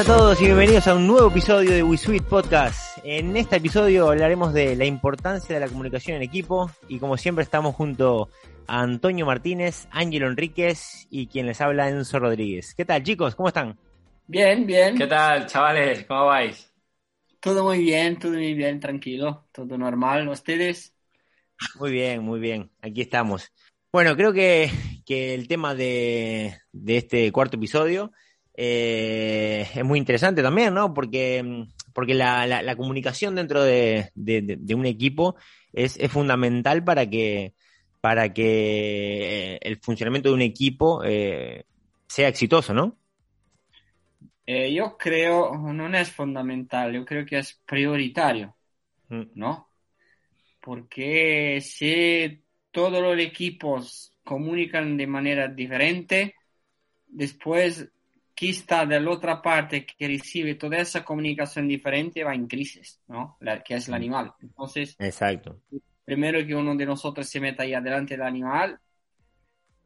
a todos y bienvenidos a un nuevo episodio de WeSuite Podcast. En este episodio hablaremos de la importancia de la comunicación en equipo y como siempre estamos junto a Antonio Martínez, Ángelo Enríquez y quien les habla Enzo Rodríguez. ¿Qué tal chicos? ¿Cómo están? Bien, bien. ¿Qué tal, chavales? ¿Cómo vais? Todo muy bien, todo muy bien, tranquilo, todo normal. ¿Ustedes? Muy bien, muy bien. Aquí estamos. Bueno, creo que, que el tema de, de este cuarto episodio eh, es muy interesante también, ¿no? Porque, porque la, la, la comunicación dentro de, de, de, un equipo es, es fundamental para que, para que el funcionamiento de un equipo eh, sea exitoso, ¿no? Eh, yo creo, no es fundamental, yo creo que es prioritario, ¿no? Porque si todos los equipos comunican de manera diferente, después chi sta dall'altra parte que recibe toda esa comunicación diferente va en crisis, ¿no? La, que es el animal. Entonces, Exacto. primero que uno de nosotros se meta ahí adelante del animal,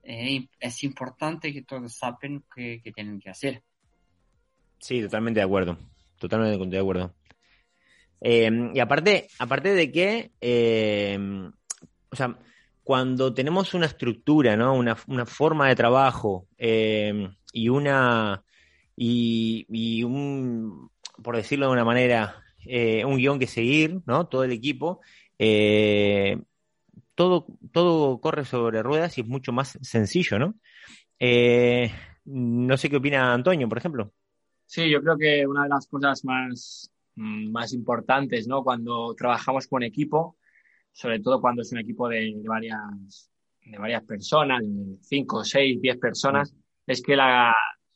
eh, es importante que todos sepan qué, qué tienen que hacer. Sí, totalmente de acuerdo. Totalmente de acuerdo. Eh, y aparte, aparte de que, eh, o sea, cuando tenemos una estructura, ¿no? Una, una forma de trabajo eh, y una y, y, un, por decirlo de una manera, eh, un guion que seguir, ¿no? Todo el equipo, eh, todo, todo corre sobre ruedas y es mucho más sencillo, ¿no? Eh, no sé qué opina Antonio, por ejemplo. Sí, yo creo que una de las cosas más, más importantes, ¿no? Cuando trabajamos con equipo, sobre todo cuando es un equipo de, de varias, de varias personas, cinco, seis, diez personas, es que la,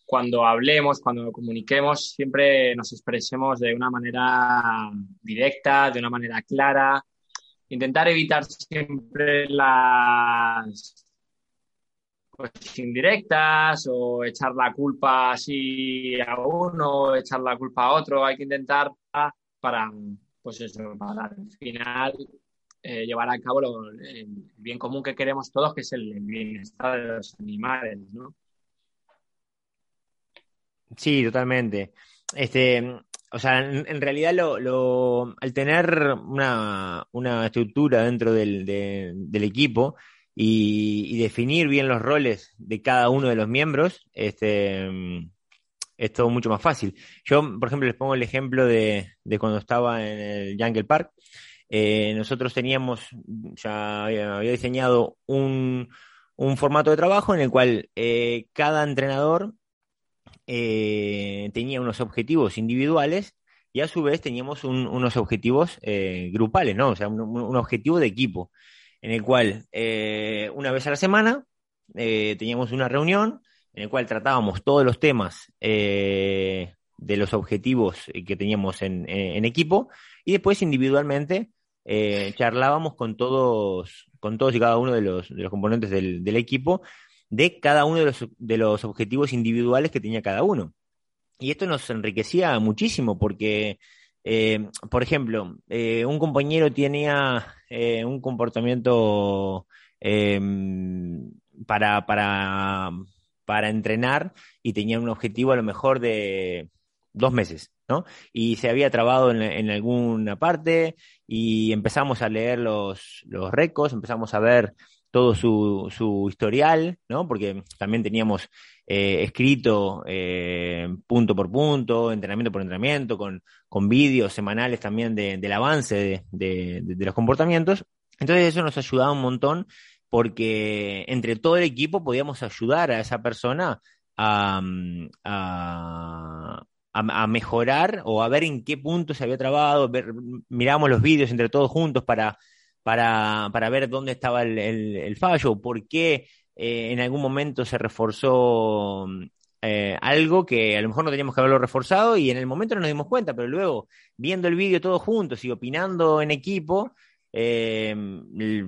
cuando hablemos, cuando comuniquemos, siempre nos expresemos de una manera directa, de una manera clara. Intentar evitar siempre las pues, indirectas o echar la culpa así a uno, echar la culpa a otro. Hay que intentar para, pues eso, para al final eh, llevar a cabo lo, el bien común que queremos todos, que es el bienestar de los animales, ¿no? Sí, totalmente. Este, o sea, en, realidad lo, lo, al tener una, una estructura dentro del, de, del equipo y, y, definir bien los roles de cada uno de los miembros, este, es todo mucho más fácil. Yo, por ejemplo, les pongo el ejemplo de, de cuando estaba en el Jungle Park. Eh, nosotros teníamos, ya había, había diseñado un, un, formato de trabajo en el cual eh, cada entrenador eh, tenía unos objetivos individuales y a su vez teníamos un, unos objetivos eh, grupales, ¿no? O sea, un, objetivo de equipo, en el cual eh, una vez a la semana teníamos una reunión en el cual tratábamos todos los temas de los objetivos que teníamos en, equipo y después individualmente charlábamos con todos, con todos y cada uno de los, de los componentes del equipo de cada uno de los, de los objetivos individuales que tenía cada uno. Y esto nos enriquecía muchísimo porque, eh, por ejemplo, eh, un compañero tenía eh, un comportamiento para, para, para entrenar y tenía un objetivo a lo mejor de dos meses, ¿no? Y se había trabado en, alguna parte y empezamos a leer los, los récords, empezamos a ver todo su, su historial, ¿no? Porque también teníamos eh, escrito eh, punto por punto, entrenamiento por entrenamiento, con, con vídeos semanales también de, del avance de, de, los comportamientos. Entonces eso nos ayudaba un montón porque entre todo el equipo podíamos ayudar a esa persona a, a, a, a mejorar o a ver en qué punto se había trabado, ver, miramos los vídeos entre todos juntos para para, para ver dónde estaba el, fallo, por qué eh, en algún momento se reforzó eh, algo que a lo mejor no teníamos que haberlo reforzado y en el momento no nos dimos cuenta, pero luego viendo el vídeo todos juntos y opinando en equipo, eh,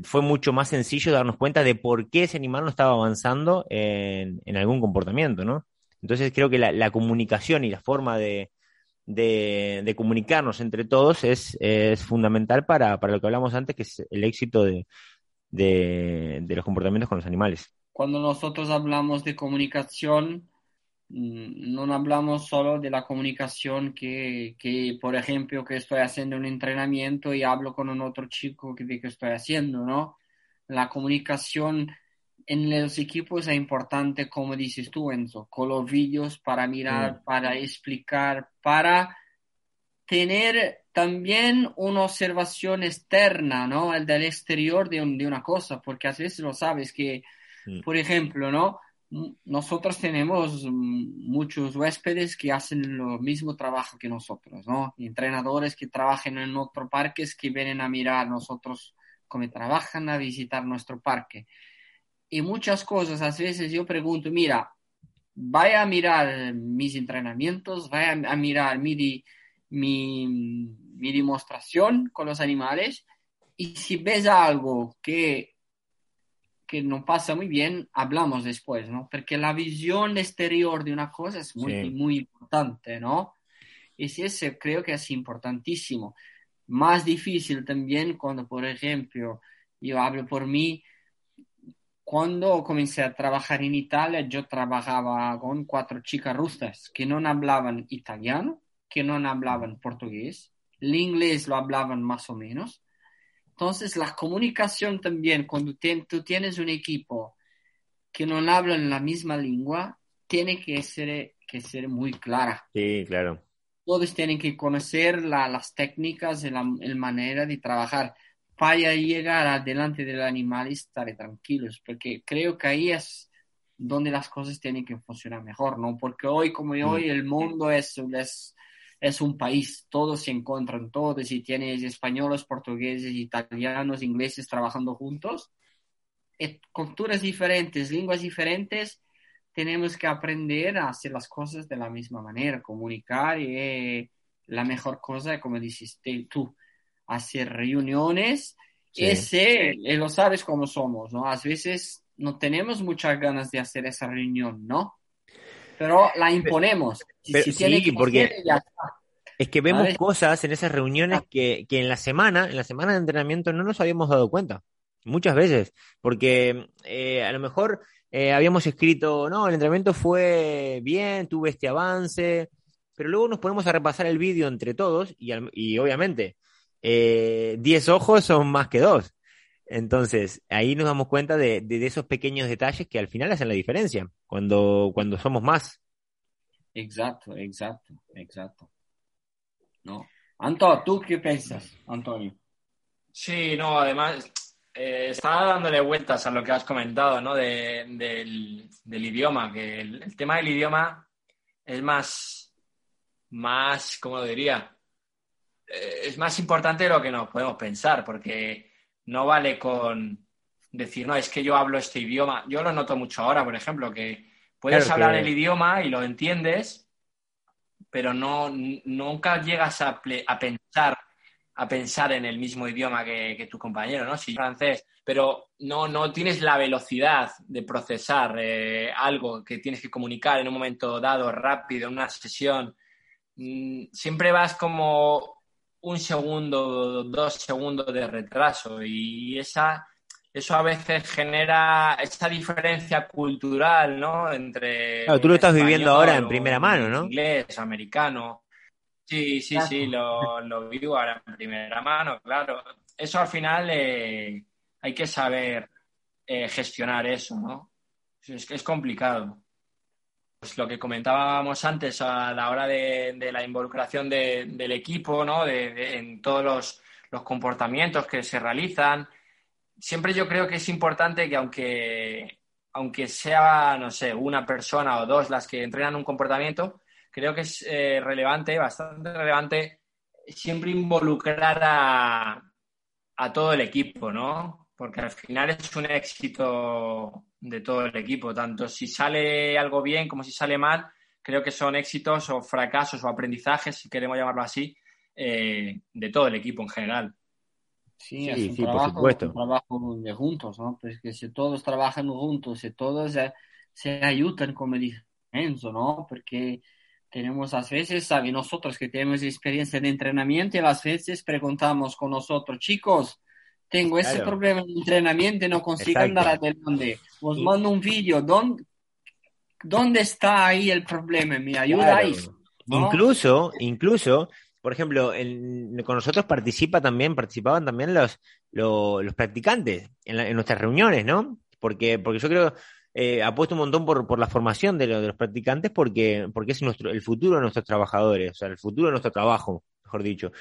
fue mucho más sencillo darnos cuenta de por qué ese animal no estaba avanzando en, algún comportamiento, ¿no? Entonces creo que la, comunicación y la forma de, de, comunicarnos entre todos es, es fundamental para, para, lo que hablamos antes, que es el éxito de, de los comportamientos con los animales. Cuando nosotros hablamos de comunicación, Mm, no hablamos solo de la comunicación que, que, por ejemplo, que estoy haciendo un entrenamiento y hablo con un otro chico que, de que estoy haciendo, ¿no? La comunicación en los equipos es importante, como dices tú, Enzo, con los vídeos para mirar, para explicar, para tener también una observación externa, ¿no? El del exterior de, de una cosa, porque a veces lo sabes que, por ejemplo, ¿no? nosotros tenemos muchos huéspedes que hacen lo mismo trabajo que nosotros, ¿no? Entrenadores que trabajan en otros parques que vienen a mirar nosotros cómo trabajan, a visitar nuestro parque. Y muchas cosas, a veces yo pregunto, mira, vaya a mirar mis entrenamientos, vaya a mirar mi, mi, mi demostración con los animales y si ves algo que que no pasa muy bien, hablamos después, ¿no? Porque la visión exterior de una cosa es muy, muy importante, ¿no? Y sí, ese creo que es importantísimo. Más difícil también cuando, por ejemplo, yo hablo por mí, cuando comencé a trabajar en Italia, yo trabajaba con cuatro chicas rusas que no hablaban italiano, que no hablaban portugués, el inglés lo hablaban más o menos, entonces, la comunicación también, cuando tú tienes un equipo que no habla en la misma lengua, tiene que ser, que ser muy clara. Sí, claro. Todos tienen que conocer las técnicas y la, manera de trabajar para llegar adelante del animal y estar tranquilos, porque creo que ahí es donde las cosas tienen que funcionar mejor, ¿no? Porque hoy como hoy el mundo es, es es un país, todos se encuentran todos y tienes españoles, portugueses, italianos, ingleses trabajando juntos. culturas diferentes, lenguas diferentes, tenemos que aprender a hacer las cosas de la misma manera, comunicar y eh, la mejor cosa, como dijiste tú, hacer reuniones. Ese, eh, lo sabes cómo somos, ¿no? A veces no tenemos muchas ganas de hacer esa reunión, ¿no? pero la imponemos. sí, porque es que vemos cosas en esas reuniones que, que, en la semana, en la semana de entrenamiento no nos habíamos dado cuenta. Muchas veces, porque eh, a lo mejor eh, habíamos escrito, no, el entrenamiento fue bien, tuve este avance, pero luego nos ponemos a repasar el vídeo entre todos y, y obviamente 10 eh, ojos son más que dos. Entonces, ahí nos damos cuenta de, esos pequeños detalles que al final hacen la diferencia cuando, cuando somos más. Exacto, exacto, exacto. ¿No? Antonio, ¿tú qué piensas, Antonio? Sí, no, además, eh, estaba dándole vueltas a lo que has comentado, ¿no? del, idioma, que el, tema del idioma es más, más, ¿cómo lo diría? Eh, es más importante de lo que nos podemos pensar, porque no vale con decir, no, es que yo hablo este idioma. Yo lo noto mucho ahora, por ejemplo, que puedes hablar el idioma y lo entiendes, pero no, nunca llegas a, a pensar a pensar en el mismo idioma que, tu compañero, ¿no? Si francés, pero no, no tienes la velocidad de procesar eh, algo que tienes que comunicar en un momento dado, rápido, en una sesión. Mm, siempre vas como un segundo, dos segundos de retraso y esa, eso a veces genera esa diferencia cultural, ¿no? Entre... Claro, tú lo estás viviendo ahora en primera mano, ¿no? Inglés, americano. Sí, sí, sí, lo, lo, vivo ahora en primera mano, claro. Eso al final eh, hay que saber eh, gestionar eso, ¿no? Es, es complicado pues lo que comentábamos antes a la hora de, la involucración del equipo, ¿no? De, en todos los, comportamientos que se realizan. Siempre yo creo que es importante que aunque, aunque sea, no sé, una persona o dos las que entrenan un comportamiento, creo que es eh, relevante, bastante relevante, siempre involucrar a, a todo el equipo, ¿no? Porque al final es un éxito de todo el equipo, tanto si sale algo bien como si sale mal, creo que son éxitos o fracasos o aprendizajes, si queremos llamarlo así, eh, de todo el equipo en general. Sí, es un trabajo, por trabajo de juntos, ¿no? Pues que si todos trabajan juntos, si todos se, ayudan, como dice Enzo, ¿no? Porque tenemos a veces, ¿sabe? Nosotros que tenemos experiencia de entrenamiento, y a veces preguntamos con nosotros, chicos, tengo ese problema de entrenamiento, no consigo andar adelante. Os mando un vídeo, ¿dónde, ¿dónde está ahí el problema? ¿Me ayudáis? Incluso, incluso, por ejemplo, con nosotros participa también, participaban también los, los, practicantes en, nuestras reuniones, ¿no? Porque, porque yo creo, eh, apuesto un montón por, por la formación de, de, los practicantes porque, porque es nuestro, el futuro de nuestros trabajadores, o sea, el futuro de nuestro trabajo, mejor dicho.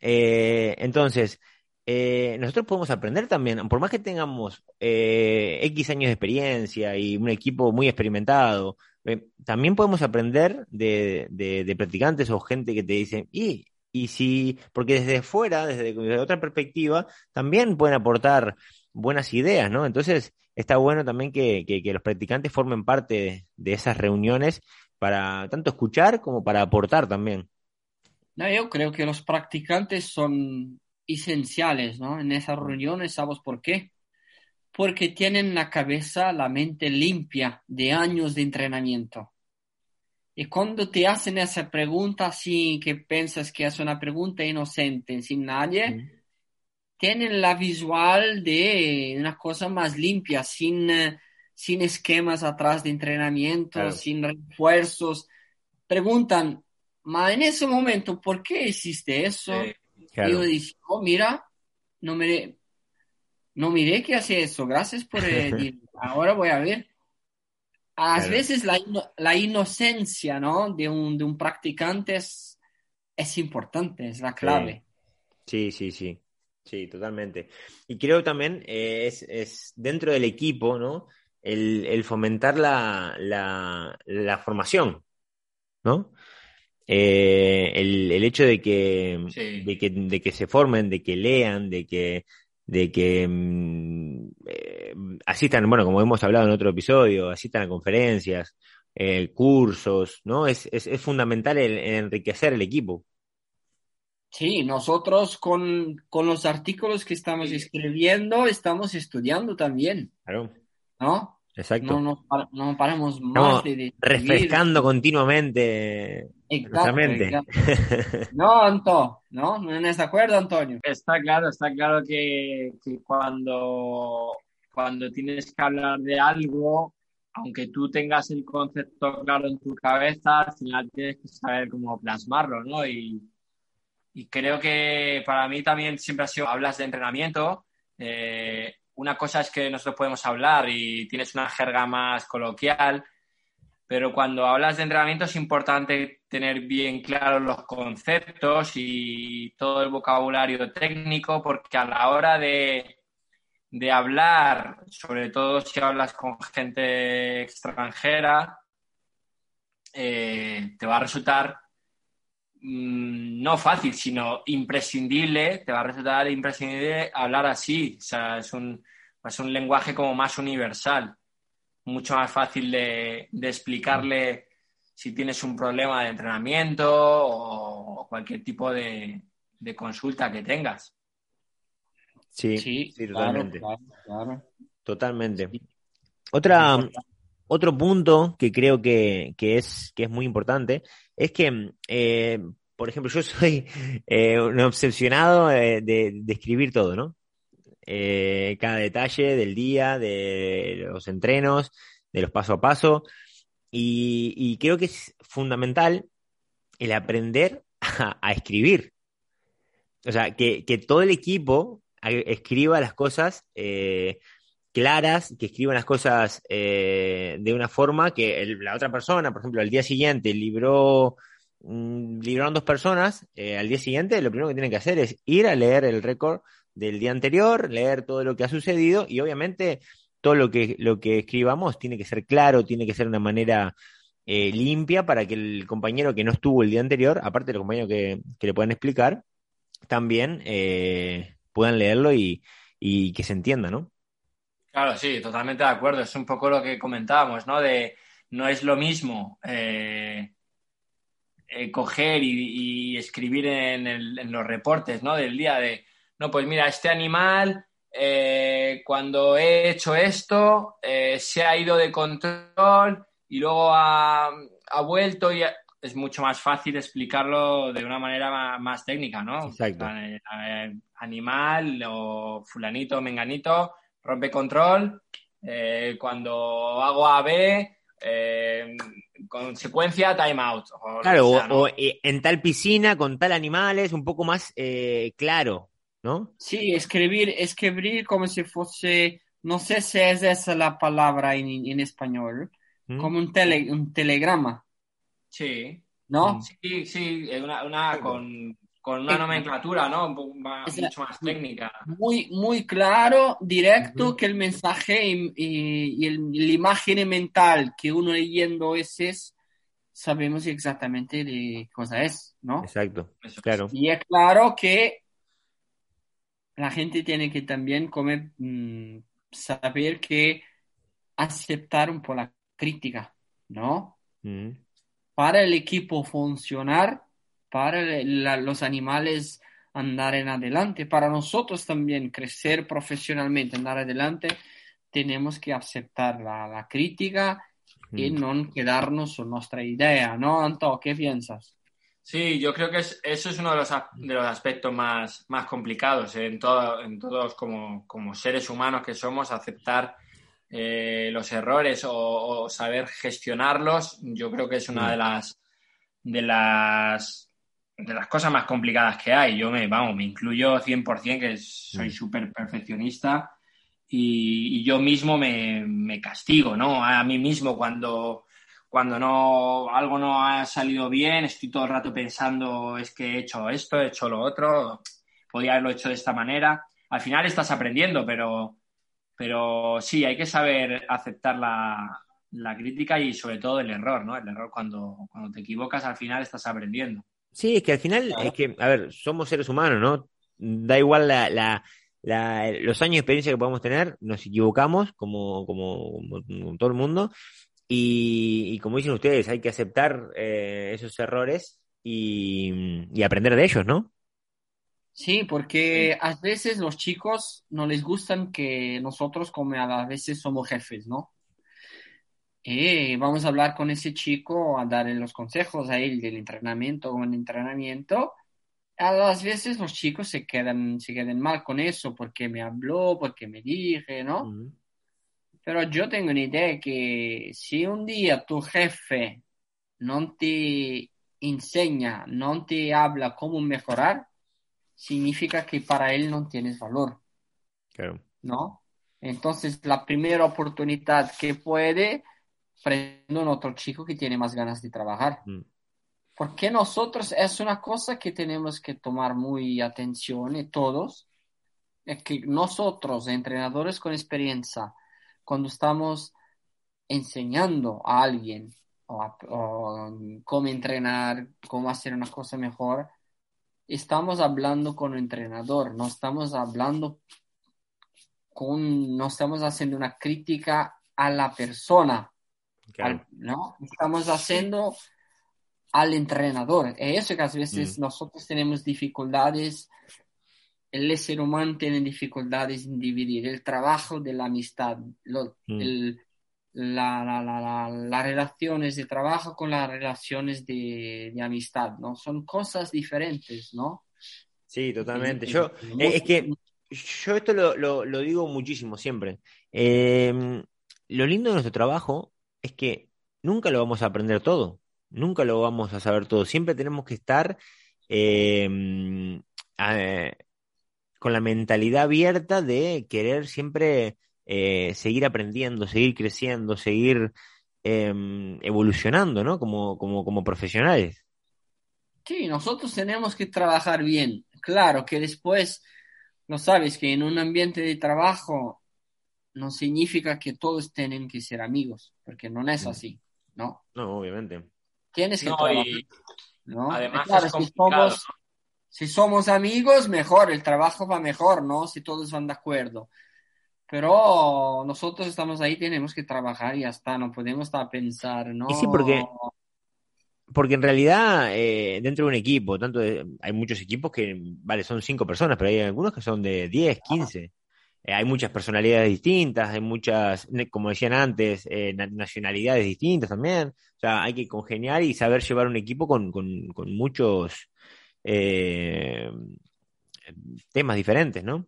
Eh, entonces, eh, nosotros podemos aprender también, por más que tengamos eh, X años de experiencia y un equipo muy experimentado, eh, también podemos aprender de, de, practicantes o gente que te dice, y, y si, porque desde fuera, desde, otra perspectiva, también pueden aportar buenas ideas, ¿no? Entonces, está bueno también que, que, los practicantes formen parte de, esas reuniones para tanto escuchar como para aportar también. Yo creo que los practicantes son esenciales, ¿no? En esas reuniones, ¿sabes por qué? Porque tienen la cabeza, la mente limpia de años de entrenamiento. Y cuando te hacen esa pregunta, así que piensas que es una pregunta inocente, sin nadie, tienen la visual de una cosa más limpia, sin, sin esquemas atrás de entrenamiento, sin refuerzos. Preguntan, ma en ese momento, ¿por qué existe eso? Y uno dice, oh, mira, no miré, no miré que hace eso, gracias por eh, ahora voy a ver. A veces la, la, inocencia, ¿no? De un, de un practicante es, es importante, es la clave. Sí, sí, sí, sí, totalmente. Y creo también eh, es, es, dentro del equipo, ¿no? El, el fomentar la, la, la formación, ¿no? Eh, el, hecho de que, de que, de que se formen, de que lean, de que, de que mm, eh, asistan, bueno, como hemos hablado en otro episodio, asistan a conferencias, eh, cursos, ¿no? Es, es, es fundamental el, enriquecer el equipo. Sí, nosotros con, con, los artículos que estamos escribiendo estamos estudiando también. Claro. ¿No? Exacto. No, no, paramos más de, Refrescando continuamente Exactamente. No, Anto, ¿no? ¿No estás de acuerdo, Antonio? Está claro, está claro que, cuando, cuando tienes que hablar de algo, aunque tú tengas el concepto claro en tu cabeza, al final tienes que saber cómo plasmarlo, ¿no? Y, y creo que para mí también siempre ha sido, hablas de entrenamiento, eh, una cosa es que nosotros podemos hablar y tienes una jerga más coloquial, pero cuando hablas de entrenamiento es importante tener bien claros los conceptos y todo el vocabulario técnico, porque a la hora de, hablar, sobre todo si hablas con gente extranjera, eh, te va a resultar mm, no fácil, sino imprescindible, te va a resultar imprescindible hablar así. O sea, es un, es un lenguaje como más universal mucho más fácil de, explicarle si tienes un problema de entrenamiento o cualquier tipo de, consulta que tengas. Sí, sí, totalmente. Totalmente. Otra, otro punto que creo que, es, que es muy importante es que, eh, por ejemplo, yo soy eh, un obsesionado de, de, escribir todo, ¿no? Eh, cada detalle del día, de los entrenos, de los paso a paso. Y, creo que es fundamental el aprender a, escribir. O sea, que, todo el equipo escriba las cosas eh, claras, que escriban las cosas eh, de una forma que la otra persona, por ejemplo, al día siguiente libró, mm, libraron dos personas, al día siguiente lo primero que tienen que hacer es ir a leer el récord del día anterior, leer todo lo que ha sucedido y obviamente todo lo que, lo que escribamos tiene que ser claro, tiene que ser de una manera eh, limpia para que el compañero que no estuvo el día anterior, aparte de los compañeros que, que le puedan explicar, también eh, puedan leerlo y, que se entienda, ¿no? Claro, sí, totalmente de acuerdo. Es un poco lo que comentábamos, ¿no? De no es lo mismo eh, eh, coger y, escribir en, los reportes, ¿no? Del día de, no, pues mira, este animal eh, cuando he hecho esto se ha ido de control y luego ha, vuelto y es mucho más fácil explicarlo de una manera más, técnica, ¿no? Exacto. animal o fulanito, menganito, rompe control. Eh, cuando hago AB, eh, consecuencia, timeout. Claro, o, eh, en tal piscina, con tal animal, es un poco más claro, ¿no? Sí, escribir, escribir como si fuese, no sé si es esa la palabra en, español, ¿Mm? como un, tele, un telegrama. Sí. ¿No? Sí, sí, una, una con, con, una nomenclatura, ¿no? mucho más técnica. Muy, muy claro, directo, que el mensaje y, y, el, la imagen mental que uno leyendo ese es, sabemos exactamente de qué cosa es, ¿no? Exacto, claro. Y es claro que la gente tiene que también comer, mm, saber que aceptar un poco la crítica, ¿no? Para el equipo funcionar, para los animales andar en adelante, para nosotros también crecer profesionalmente, andar adelante, tenemos que aceptar la, crítica y mm. no quedarnos con nuestra idea, ¿no, Anto? ¿Qué piensas? Sí, yo creo que eso es uno de los, de los aspectos más, más complicados en, todo, en todos como, como seres humanos que somos, aceptar eh, los errores o, saber gestionarlos, yo creo que es una de las de las de las cosas más complicadas que hay. Yo me, vamos, me incluyo 100% que soy súper perfeccionista y, yo mismo me, castigo, ¿no? A mí mismo cuando, cuando no, algo no ha salido bien, estoy todo el rato pensando, es que he hecho esto, he hecho lo otro, podría haberlo hecho de esta manera. Al final estás aprendiendo, pero, pero sí, hay que saber aceptar la, crítica y sobre todo el error, ¿no? El error cuando, cuando te equivocas al final estás aprendiendo. Sí, es que al final, es que, a ver, somos seres humanos, ¿no? Da igual la, los años de experiencia que podamos tener, nos equivocamos como, como, todo el mundo. Y, como dicen ustedes, hay que aceptar eh, esos errores y, y aprender de ellos, ¿no? Sí, porque a veces los chicos no les gustan que nosotros como a veces somos jefes, ¿no? Y vamos a hablar con ese chico, a darle los consejos a él del entrenamiento o el entrenamiento. A las veces los chicos se quedan, se quedan mal con eso, porque me habló, porque me dije, ¿no? Pero yo tengo una idea que si un día tu jefe no te enseña, no te habla cómo mejorar, significa que para él no tienes valor. ¿No? Entonces, la primera oportunidad que puede, prendo a otro chico que tiene más ganas de trabajar. Mm. Porque nosotros es una cosa que tenemos que tomar muy atención y todos, es que nosotros, entrenadores con experiencia, cuando estamos enseñando a alguien o cómo entrenar, cómo hacer una cosa mejor, estamos hablando con un entrenador, no estamos hablando con, no estamos haciendo una crítica a la persona, ¿no? Estamos haciendo al entrenador. Es eso que a veces mm. nosotros tenemos dificultades, el ser humano tiene dificultades en dividir el trabajo de la amistad, mm. el, las relaciones de trabajo con las relaciones de, amistad, ¿no? Son cosas diferentes, ¿no? Sí, totalmente. Yo, eh, es que yo esto lo, digo muchísimo siempre. Em, lo lindo de nuestro trabajo es que nunca lo vamos a aprender todo, nunca lo vamos a saber todo. Siempre tenemos que estar em, con la mentalidad abierta de querer siempre eh, seguir aprendiendo, seguir creciendo, seguir em, evolucionando, ¿no? Como, como, como profesionales. Sí, nosotros tenemos que trabajar bien. Claro que después, no sabes que en un ambiente de trabajo no significa que todos tienen que ser amigos, porque no es así, ¿no? No, obviamente. Tienes que trabajar. ¿no? Además, es si somos amigos, mejor, el trabajo va mejor, ¿no? Si todos van de acuerdo. Pero nosotros estamos ahí, tenemos que trabajar y ya está, no podemos estar a pensar, ¿no? Y sí, porque, porque en realidad eh, dentro de un equipo, tanto hay muchos equipos que, vale, son cinco personas, pero hay algunos que son de 10, 15. Eh, hay muchas personalidades distintas, hay muchas, como decían antes, eh, nacionalidades distintas también. O sea, hay que congeniar y saber llevar un equipo con, con, con muchos eh, temas diferentes, ¿no?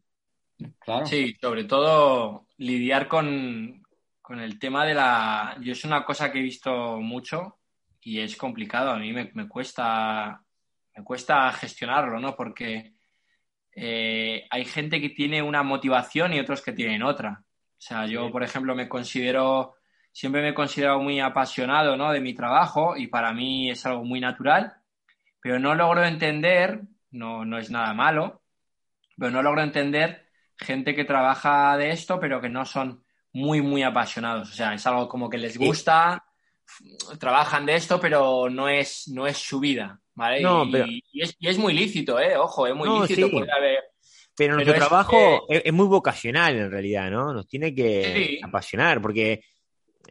Claro. Sí, sobre todo lidiar con, con, el tema de la... Yo es una cosa que he visto mucho y es complicado, a mí me, me cuesta, me cuesta gestionarlo, ¿no? Porque eh, hay gente que tiene una motivación y otros que tienen otra. O sea, yo, por ejemplo, me considero, siempre me he considerado muy apasionado ¿no? de mi trabajo y para mí es algo muy natural, pero no logro entender, no, no es nada malo, pero no logro entender gente que trabaja de esto, pero que no son muy, muy apasionados. O sea, es algo como que les gusta, trabajan de esto, pero no es, no es su vida. ¿vale? y, es, muy lícito, ¿eh? Ojo, es muy lícito. Pero nuestro trabajo es, muy vocacional en realidad, ¿no? Nos tiene que apasionar, porque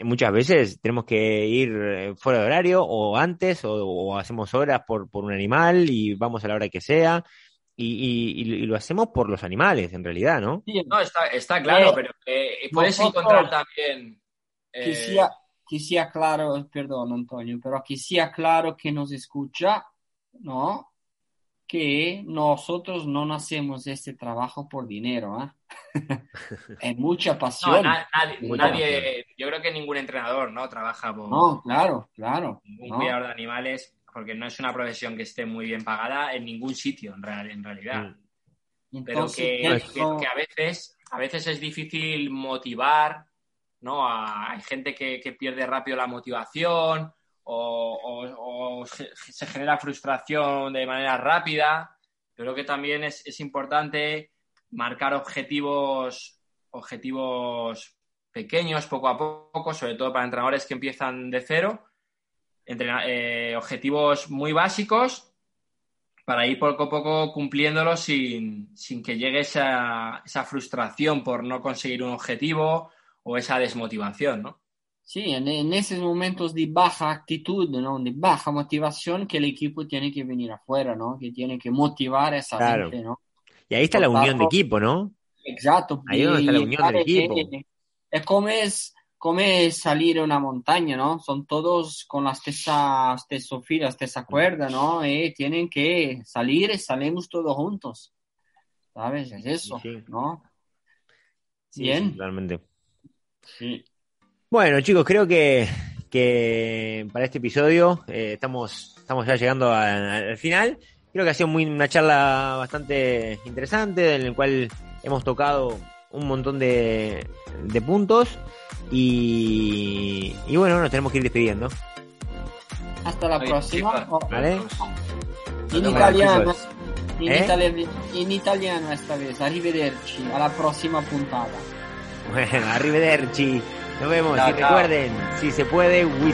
muchas veces tenemos que ir eh, fuera de horario o antes o, hacemos horas por, por, un animal y vamos a la hora que sea. Y, lo hacemos por los animales, en realidad, ¿no? Sí, no, está, está claro, eh, pero puedes encontrar también... Sea, que sea claro, perdón, Antonio, pero que sea claro que nos escucha ¿no? Que nosotros no nacemos este trabajo por dinero, ¿eh? es mucha pasión. nadie, yo creo que ningún entrenador, ¿no? Trabaja por... No, claro, claro. Un cuidador de animales, porque no es una profesión que esté muy bien pagada en ningún sitio, en, en realidad. Mm. Pero que, a veces, a veces es difícil motivar, ¿no? hay gente que, que pierde rápido la motivación o, se genera frustración de manera rápida. creo que también es, importante marcar objetivos, objetivos pequeños poco a poco, sobre todo para entrenadores que empiezan de cero, eh, objetivos muy básicos para ir poco a poco cumpliéndolos sin, sin que llegue esa, esa frustración por no conseguir un objetivo o esa desmotivación, ¿no? Sí, en, esos momentos de baja actitud, ¿no? de baja motivación, que el equipo tiene que venir afuera, ¿no? que tiene que motivar a esa gente. ¿no? Y ahí está la unión de equipo, ¿no? Exacto. Ahí está la unión del equipo. Es como es, como es salir a una montaña, ¿no? Son todos con la stessa, stesso filo, la stessa cuerda, ¿no? Y tienen que salir y salimos todos juntos. ¿Sabes? Es eso, ¿no? Bien. realmente. Sí. Bueno, chicos, creo que, que para este episodio eh, estamos, estamos ya llegando al final. Creo que ha sido muy, una charla bastante interesante, en la cual hemos tocado un montón de, de puntos. Y, y, bueno, nos tenemos que ir despidiendo. Hasta la próxima. ¿Vale? In italiano, in, ¿Eh? italiano, in italiano esta vez. Arrivederci. A la próxima puntada. Bueno, arrivederci. Nos vemos. y recuerden, si se puede, we